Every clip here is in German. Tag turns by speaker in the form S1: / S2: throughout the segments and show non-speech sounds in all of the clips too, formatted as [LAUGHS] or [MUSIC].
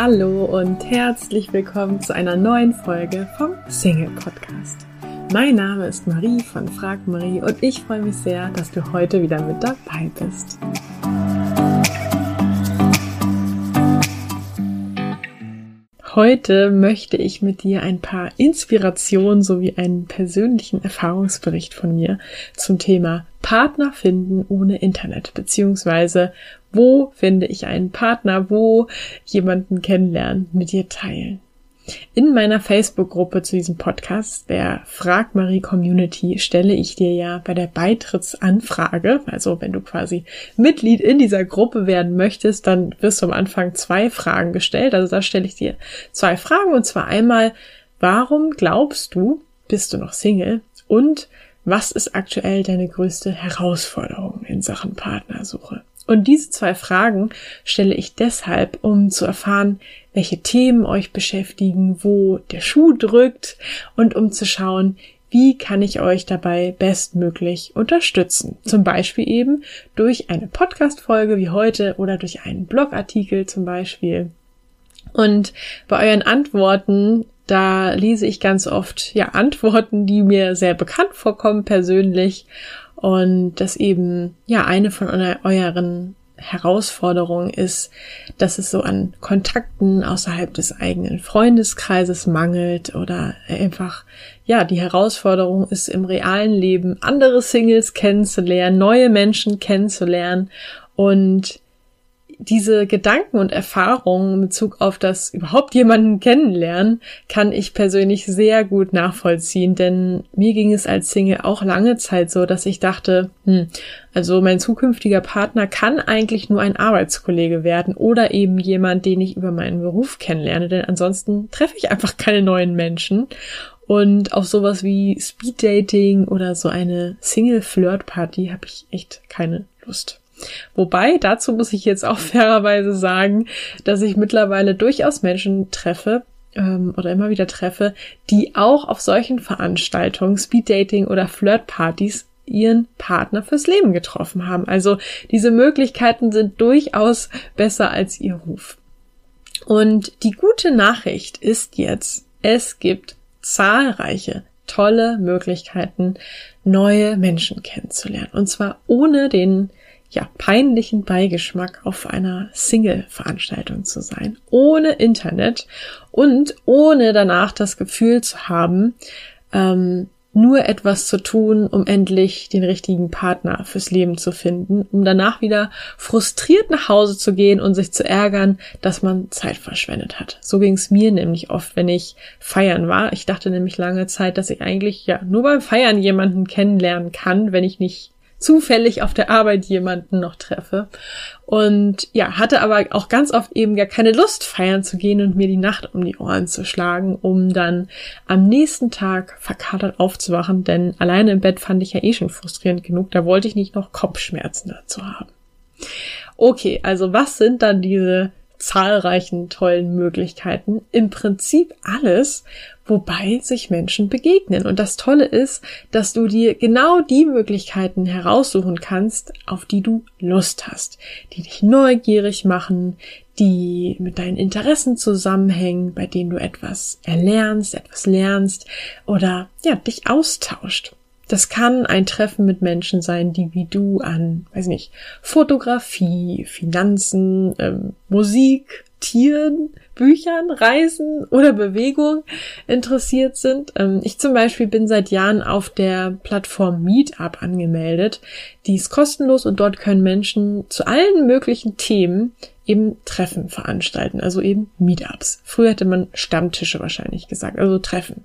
S1: Hallo und herzlich willkommen zu einer neuen Folge vom Single Podcast. Mein Name ist Marie von Frag Marie und ich freue mich sehr, dass du heute wieder mit dabei bist. Heute möchte ich mit dir ein paar Inspirationen sowie einen persönlichen Erfahrungsbericht von mir zum Thema Partner finden ohne Internet, beziehungsweise wo finde ich einen Partner, wo jemanden kennenlernen, mit dir teilen. In meiner Facebook-Gruppe zu diesem Podcast, der Frag Marie Community, stelle ich dir ja bei der Beitrittsanfrage, also wenn du quasi Mitglied in dieser Gruppe werden möchtest, dann wirst du am Anfang zwei Fragen gestellt. Also da stelle ich dir zwei Fragen und zwar einmal, warum glaubst du, bist du noch Single? Und was ist aktuell deine größte Herausforderung in Sachen Partnersuche? Und diese zwei Fragen stelle ich deshalb, um zu erfahren, welche Themen euch beschäftigen, wo der Schuh drückt und um zu schauen, wie kann ich euch dabei bestmöglich unterstützen? Zum Beispiel eben durch eine Podcast-Folge wie heute oder durch einen Blogartikel zum Beispiel. Und bei euren Antworten, da lese ich ganz oft ja Antworten, die mir sehr bekannt vorkommen persönlich und dass eben, ja, eine von euren Herausforderungen ist, dass es so an Kontakten außerhalb des eigenen Freundeskreises mangelt oder einfach, ja, die Herausforderung ist im realen Leben andere Singles kennenzulernen, neue Menschen kennenzulernen. Und diese Gedanken und Erfahrungen in Bezug auf das überhaupt jemanden kennenlernen, kann ich persönlich sehr gut nachvollziehen, denn mir ging es als Single auch lange Zeit so, dass ich dachte, hm, also mein zukünftiger Partner kann eigentlich nur ein Arbeitskollege werden oder eben jemand, den ich über meinen Beruf kennenlerne, denn ansonsten treffe ich einfach keine neuen Menschen. Und auf sowas wie Speeddating oder so eine Single-Flirt-Party habe ich echt keine Lust. Wobei, dazu muss ich jetzt auch [LAUGHS] fairerweise sagen, dass ich mittlerweile durchaus Menschen treffe, ähm, oder immer wieder treffe, die auch auf solchen Veranstaltungen, Speeddating oder Flirtpartys ihren Partner fürs Leben getroffen haben. Also diese Möglichkeiten sind durchaus besser als ihr Ruf. Und die gute Nachricht ist jetzt, es gibt zahlreiche tolle Möglichkeiten, neue Menschen kennenzulernen. Und zwar ohne den ja, peinlichen Beigeschmack auf einer Single-Veranstaltung zu sein, ohne Internet und ohne danach das Gefühl zu haben, ähm, nur etwas zu tun, um endlich den richtigen Partner fürs Leben zu finden, um danach wieder frustriert nach Hause zu gehen und sich zu ärgern, dass man Zeit verschwendet hat. So ging es mir nämlich oft, wenn ich feiern war. Ich dachte nämlich lange Zeit, dass ich eigentlich ja nur beim Feiern jemanden kennenlernen kann, wenn ich nicht zufällig auf der Arbeit jemanden noch treffe. Und ja, hatte aber auch ganz oft eben gar keine Lust feiern zu gehen und mir die Nacht um die Ohren zu schlagen, um dann am nächsten Tag verkatert aufzuwachen, denn alleine im Bett fand ich ja eh schon frustrierend genug, da wollte ich nicht noch Kopfschmerzen dazu haben. Okay, also was sind dann diese zahlreichen tollen Möglichkeiten? Im Prinzip alles, wobei sich Menschen begegnen. Und das Tolle ist, dass du dir genau die Möglichkeiten heraussuchen kannst, auf die du Lust hast, die dich neugierig machen, die mit deinen Interessen zusammenhängen, bei denen du etwas erlernst, etwas lernst oder ja, dich austauscht. Das kann ein Treffen mit Menschen sein, die wie du an, weiß nicht, Fotografie, Finanzen, ähm, Musik, Tieren, Büchern, Reisen oder Bewegung interessiert sind. Ähm, ich zum Beispiel bin seit Jahren auf der Plattform Meetup angemeldet. Die ist kostenlos und dort können Menschen zu allen möglichen Themen eben Treffen veranstalten, also eben Meetups. Früher hätte man Stammtische wahrscheinlich gesagt, also Treffen.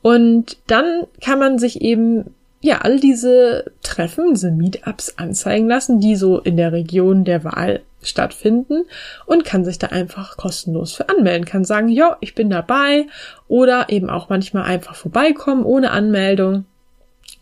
S1: Und dann kann man sich eben ja, all diese Treffen, diese Meetups anzeigen lassen, die so in der Region der Wahl stattfinden und kann sich da einfach kostenlos für anmelden, kann sagen, ja, ich bin dabei oder eben auch manchmal einfach vorbeikommen ohne Anmeldung.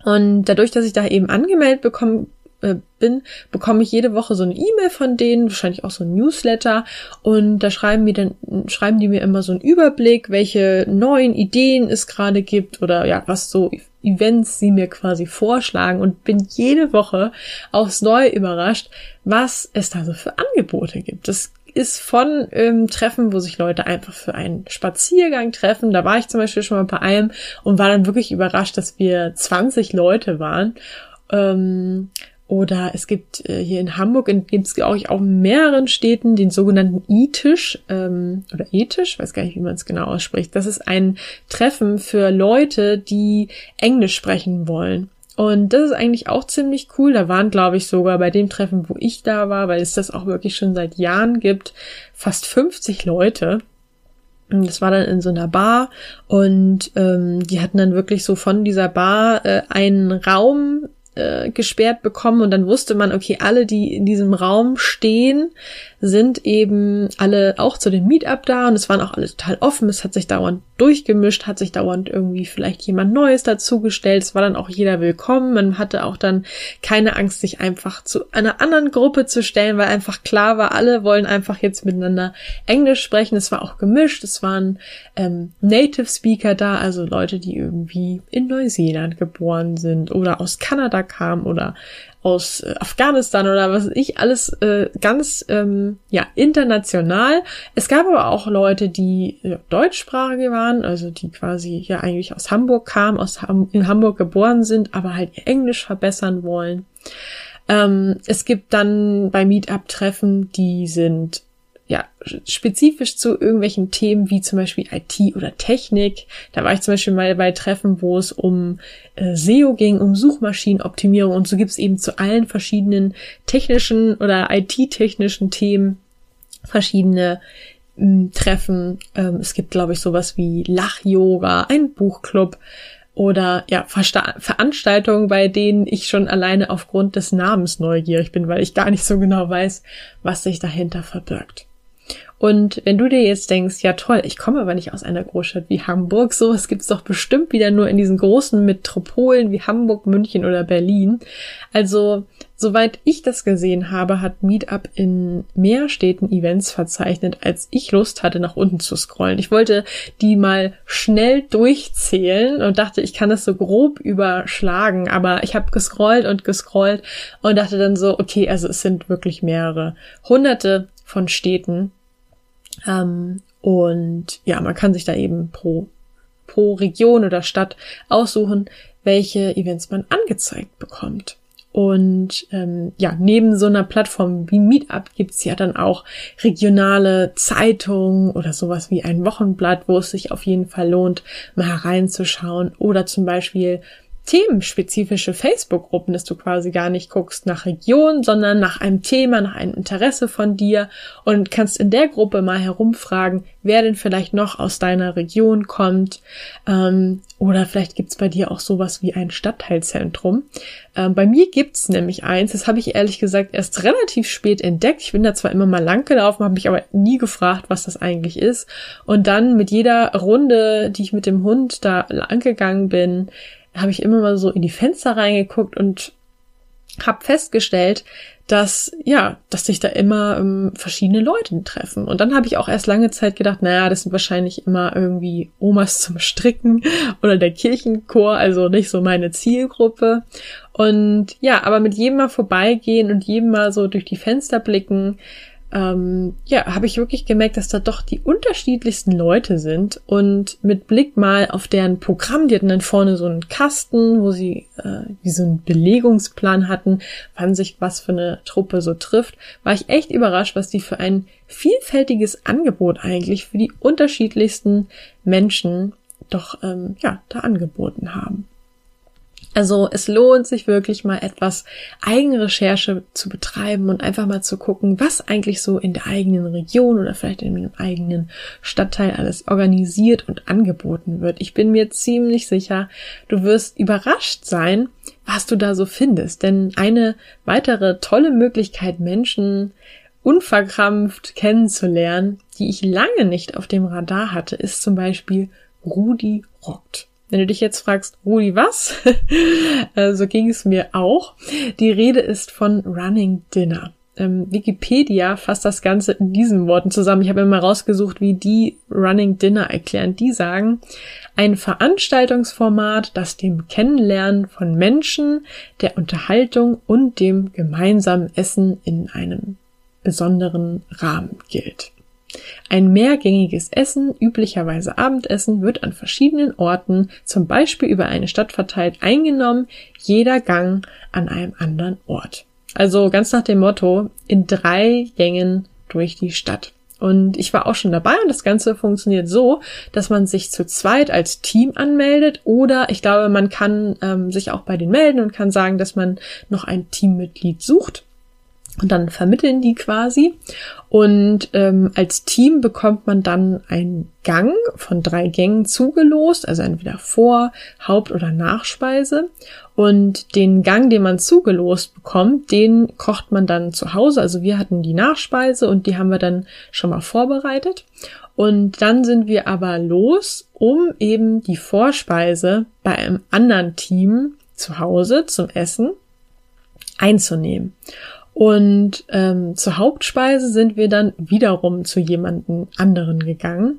S1: Und dadurch, dass ich da eben angemeldet bekommen äh, bin, bekomme ich jede Woche so eine E-Mail von denen, wahrscheinlich auch so ein Newsletter und da schreiben mir dann schreiben die mir immer so einen Überblick, welche neuen Ideen es gerade gibt oder ja, was so Events sie mir quasi vorschlagen und bin jede Woche aufs Neue überrascht, was es da so für Angebote gibt. Das ist von ähm, Treffen, wo sich Leute einfach für einen Spaziergang treffen. Da war ich zum Beispiel schon mal bei einem und war dann wirklich überrascht, dass wir 20 Leute waren. Ähm, oder es gibt äh, hier in Hamburg, gibt es auch, auch in mehreren Städten den sogenannten E-Tisch ähm, oder E-Tisch, weiß gar nicht, wie man es genau ausspricht. Das ist ein Treffen für Leute, die Englisch sprechen wollen. Und das ist eigentlich auch ziemlich cool. Da waren, glaube ich, sogar bei dem Treffen, wo ich da war, weil es das auch wirklich schon seit Jahren gibt, fast 50 Leute. Das war dann in so einer Bar und ähm, die hatten dann wirklich so von dieser Bar äh, einen Raum äh, gesperrt bekommen und dann wusste man, okay, alle, die in diesem Raum stehen, sind eben alle auch zu dem Meetup da und es waren auch alle total offen. Es hat sich dauernd durchgemischt, hat sich dauernd irgendwie vielleicht jemand Neues dazugestellt. Es war dann auch jeder willkommen. Man hatte auch dann keine Angst, sich einfach zu einer anderen Gruppe zu stellen, weil einfach klar war, alle wollen einfach jetzt miteinander Englisch sprechen. Es war auch gemischt. Es waren ähm, Native Speaker da, also Leute, die irgendwie in Neuseeland geboren sind oder aus Kanada kamen oder aus äh, Afghanistan oder was ich, alles äh, ganz ähm, ja international. Es gab aber auch Leute, die ja, deutschsprachige waren, also die quasi ja eigentlich aus Hamburg kamen, aus Ham in Hamburg geboren sind, aber halt ihr Englisch verbessern wollen. Ähm, es gibt dann bei Meetup-Treffen, die sind ja, spezifisch zu irgendwelchen Themen wie zum Beispiel IT oder Technik. Da war ich zum Beispiel mal bei Treffen, wo es um äh, SEO ging, um Suchmaschinenoptimierung und so gibt es eben zu allen verschiedenen technischen oder IT-technischen Themen verschiedene hm, Treffen. Ähm, es gibt, glaube ich, sowas wie Lach-Yoga, ein Buchclub oder ja, Versta Veranstaltungen, bei denen ich schon alleine aufgrund des Namens neugierig bin, weil ich gar nicht so genau weiß, was sich dahinter verbirgt. Und wenn du dir jetzt denkst, ja toll, ich komme aber nicht aus einer Großstadt wie Hamburg, sowas gibt's doch bestimmt wieder nur in diesen großen Metropolen wie Hamburg, München oder Berlin. Also, soweit ich das gesehen habe, hat Meetup in mehr Städten Events verzeichnet, als ich Lust hatte, nach unten zu scrollen. Ich wollte die mal schnell durchzählen und dachte, ich kann das so grob überschlagen, aber ich habe gescrollt und gescrollt und dachte dann so, okay, also es sind wirklich mehrere hunderte von Städten, ähm, und ja, man kann sich da eben pro, pro Region oder Stadt aussuchen, welche Events man angezeigt bekommt. Und ähm, ja, neben so einer Plattform wie Meetup gibt's ja dann auch regionale Zeitungen oder sowas wie ein Wochenblatt, wo es sich auf jeden Fall lohnt, mal hereinzuschauen. Oder zum Beispiel themenspezifische Facebook-Gruppen, dass du quasi gar nicht guckst nach Region, sondern nach einem Thema, nach einem Interesse von dir und kannst in der Gruppe mal herumfragen, wer denn vielleicht noch aus deiner Region kommt. Ähm, oder vielleicht gibt's bei dir auch sowas wie ein Stadtteilzentrum. Ähm, bei mir gibt's nämlich eins, das habe ich ehrlich gesagt erst relativ spät entdeckt. Ich bin da zwar immer mal lang gelaufen, habe mich aber nie gefragt, was das eigentlich ist. Und dann mit jeder Runde, die ich mit dem Hund da lang gegangen bin, habe ich immer mal so in die Fenster reingeguckt und habe festgestellt, dass ja, dass sich da immer ähm, verschiedene Leute treffen. Und dann habe ich auch erst lange Zeit gedacht, naja, das sind wahrscheinlich immer irgendwie Omas zum Stricken [LAUGHS] oder der Kirchenchor, also nicht so meine Zielgruppe. Und ja, aber mit jedem Mal vorbeigehen und jedem Mal so durch die Fenster blicken, ähm, ja, habe ich wirklich gemerkt, dass da doch die unterschiedlichsten Leute sind und mit Blick mal auf deren Programm, die hatten dann vorne so einen Kasten, wo sie äh, wie so einen Belegungsplan hatten, wann sich was für eine Truppe so trifft, war ich echt überrascht, was die für ein vielfältiges Angebot eigentlich für die unterschiedlichsten Menschen doch ähm, ja da angeboten haben. Also es lohnt sich wirklich mal etwas Eigenrecherche zu betreiben und einfach mal zu gucken, was eigentlich so in der eigenen Region oder vielleicht in dem eigenen Stadtteil alles organisiert und angeboten wird. Ich bin mir ziemlich sicher, du wirst überrascht sein, was du da so findest. Denn eine weitere tolle Möglichkeit, Menschen unverkrampft kennenzulernen, die ich lange nicht auf dem Radar hatte, ist zum Beispiel Rudi Rockt. Wenn du dich jetzt fragst, Rudi, was? [LAUGHS] Äh, so ging es mir auch. Die Rede ist von Running Dinner. Ähm, Wikipedia fasst das Ganze in diesen Worten zusammen. Ich habe immer rausgesucht, wie die Running Dinner erklären. Die sagen, ein Veranstaltungsformat, das dem Kennenlernen von Menschen, der Unterhaltung und dem gemeinsamen Essen in einem besonderen Rahmen gilt. Ein mehrgängiges Essen, üblicherweise Abendessen, wird an verschiedenen Orten, zum Beispiel über eine Stadt verteilt, eingenommen, jeder Gang an einem anderen Ort. Also ganz nach dem Motto, in drei Gängen durch die Stadt. Und ich war auch schon dabei und das Ganze funktioniert so, dass man sich zu zweit als Team anmeldet oder ich glaube, man kann ähm, sich auch bei denen melden und kann sagen, dass man noch ein Teammitglied sucht. Und dann vermitteln die quasi. Und ähm, als Team bekommt man dann einen Gang von drei Gängen zugelost, also entweder Vor-, Haupt- oder Nachspeise. Und den Gang, den man zugelost bekommt, den kocht man dann zu Hause. Also wir hatten die Nachspeise und die haben wir dann schon mal vorbereitet. Und dann sind wir aber los, um eben die Vorspeise bei einem anderen Team zu Hause zum Essen einzunehmen. Und ähm, zur Hauptspeise sind wir dann wiederum zu jemanden anderen gegangen.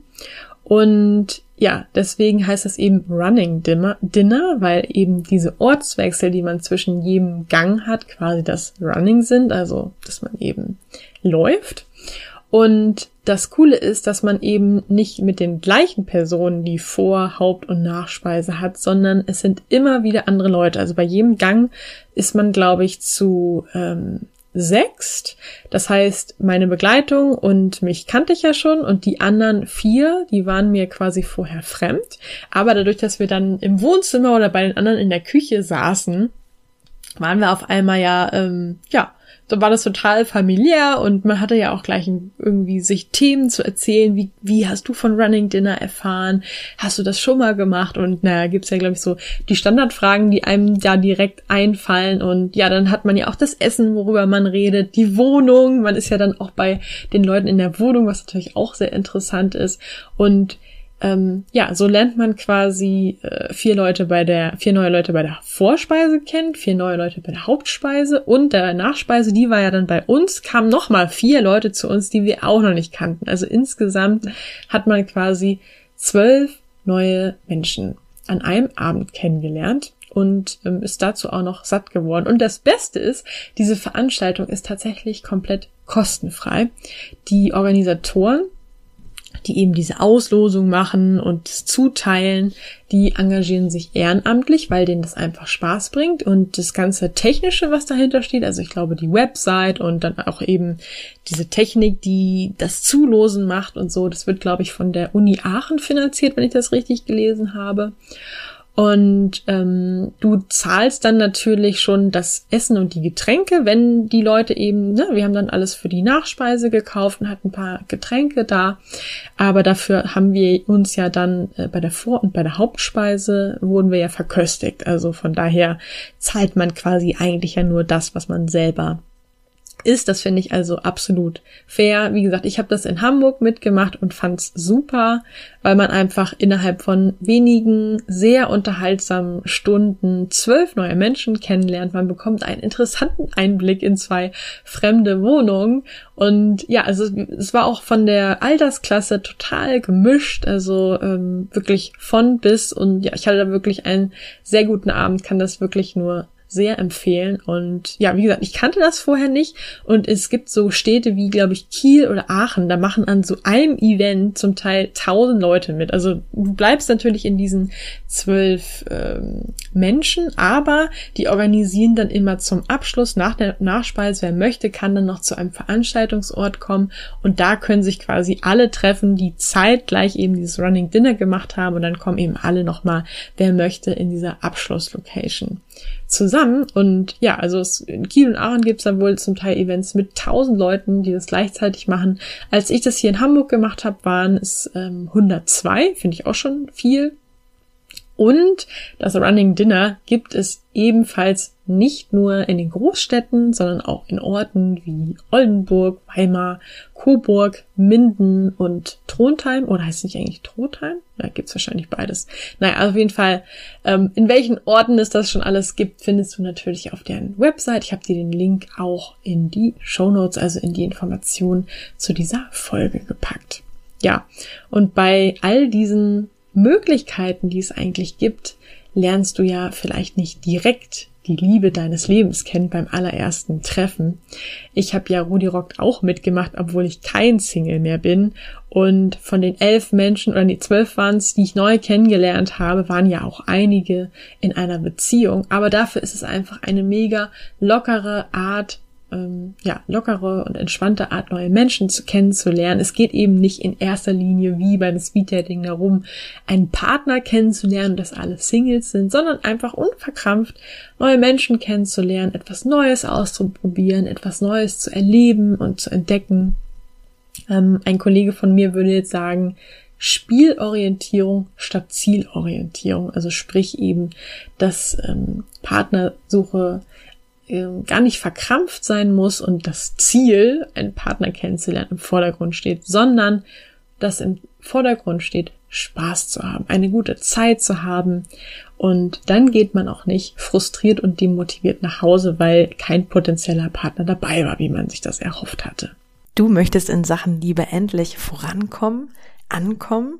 S1: Und ja, deswegen heißt es eben Running Dinner, Dinner, weil eben diese Ortswechsel, die man zwischen jedem Gang hat, quasi das Running sind, also dass man eben läuft. Und das Coole ist, dass man eben nicht mit den gleichen Personen die Vor-, Haupt- und Nachspeise hat, sondern es sind immer wieder andere Leute. Also bei jedem Gang ist man, glaube ich, zu ähm, sechst. Das heißt, meine Begleitung und mich kannte ich ja schon und die anderen vier, die waren mir quasi vorher fremd. Aber dadurch, dass wir dann im Wohnzimmer oder bei den anderen in der Küche saßen, waren wir auf einmal ja, ähm, ja, war das total familiär und man hatte ja auch gleich irgendwie sich Themen zu erzählen, wie, wie hast du von Running Dinner erfahren? Hast du das schon mal gemacht? Und naja, gibt's ja, glaube ich, so die Standardfragen, die einem da direkt einfallen. Und ja, dann hat man ja auch das Essen, worüber man redet, die Wohnung. Man ist ja dann auch bei den Leuten in der Wohnung, was natürlich auch sehr interessant ist. Und ähm, ja, so lernt man quasi äh, vier Leute bei der, vier neue Leute bei der Vorspeise kennen, vier neue Leute bei der Hauptspeise und der Nachspeise, die war ja dann bei uns, kamen nochmal vier Leute zu uns, die wir auch noch nicht kannten. Also insgesamt hat man quasi zwölf neue Menschen an einem Abend kennengelernt und ähm, ist dazu auch noch satt geworden. Und das Beste ist, diese Veranstaltung ist tatsächlich komplett kostenfrei. Die Organisatoren die eben diese Auslosung machen und Zuteilen, die engagieren sich ehrenamtlich, weil denen das einfach Spaß bringt und das ganze Technische, was dahinter steht, also ich glaube die Website und dann auch eben diese Technik, die das Zulosen macht und so, das wird glaube ich von der Uni Aachen finanziert, wenn ich das richtig gelesen habe. Und ähm, du zahlst dann natürlich schon das Essen und die Getränke, wenn die Leute eben, ne, wir haben dann alles für die Nachspeise gekauft und hatten ein paar Getränke da. Aber dafür haben wir uns ja dann äh, bei der Vor- und bei der Hauptspeise wurden wir ja verköstigt. Also von daher zahlt man quasi eigentlich ja nur das, was man selber ist. Das finde ich also absolut fair. Wie gesagt, ich habe das in Hamburg mitgemacht und fand's super, weil man einfach innerhalb von wenigen sehr unterhaltsamen Stunden zwölf neue Menschen kennenlernt. Man bekommt einen interessanten Einblick in zwei fremde Wohnungen. Und ja, also es war auch von der Altersklasse total gemischt. Also ähm, wirklich von bis. Und ja, ich hatte da wirklich einen sehr guten Abend, kann das wirklich nur sehr empfehlen. Und ja, wie gesagt, ich kannte das vorher nicht. Und es gibt so Städte wie, glaube ich, Kiel oder Aachen, da machen an so einem Event zum Teil tausend Leute mit. Also du bleibst natürlich in diesen zwölf ähm, Menschen, aber die organisieren dann immer zum Abschluss nach der Nachspeise, wer möchte, kann dann noch zu einem Veranstaltungsort kommen und da können sich quasi alle treffen, die zeitgleich eben dieses Running Dinner gemacht haben und dann kommen eben alle nochmal, wer möchte, in dieser Abschlusslocation zusammen. Und ja, also es, in Kiel und Aachen gibt es dann wohl zum Teil Events mit tausend Leuten, die das gleichzeitig machen. Als ich das hier in Hamburg gemacht habe, waren es ähm, 102, finde ich auch schon viel. Und das Running Dinner gibt es ebenfalls nicht nur in den Großstädten, sondern auch in Orten wie Oldenburg, Weimar, Coburg, Minden und Trondheim. Oder heißt es nicht eigentlich Trondheim? Da ja, gibt's wahrscheinlich beides. Naja, auf jeden Fall, ähm, in welchen Orten es das schon alles gibt, findest du natürlich auf deren Website. Ich habe dir den Link auch in die Show Notes, also in die Informationen zu dieser Folge gepackt. Ja, und bei all diesen Möglichkeiten, die es eigentlich gibt, lernst du ja vielleicht nicht direkt die Liebe deines Lebens kennt beim allerersten Treffen. Ich habe ja Rudi Rockt auch mitgemacht, obwohl ich kein Single mehr bin. Und von den elf Menschen oder die zwölf waren es, die ich neu kennengelernt habe, waren ja auch einige in einer Beziehung. Aber dafür ist es einfach eine mega lockere Art, ähm, ja, lockere und entspannte Art, neue Menschen zu kennenzulernen. Es geht eben nicht in erster Linie wie bei einem Speed-Dating darum, einen Partner kennenzulernen, dass alle Singles sind, sondern einfach unverkrampft neue Menschen kennenzulernen, etwas Neues auszuprobieren, etwas Neues zu erleben und zu entdecken. Ähm, ein Kollege von mir würde jetzt sagen, Spielorientierung statt Zielorientierung. Also sprich eben, dass ähm, Partnersuche ähm, gar nicht verkrampft sein muss und das Ziel, einen Partner kennenzulernen, im Vordergrund steht, sondern dass im Vordergrund steht, Spaß zu haben, eine gute Zeit zu haben. Und dann geht man auch nicht frustriert und demotiviert nach Hause, weil kein potenzieller Partner dabei war, wie man sich das erhofft hatte.
S2: Du möchtest in Sachen Liebe endlich vorankommen, ankommen,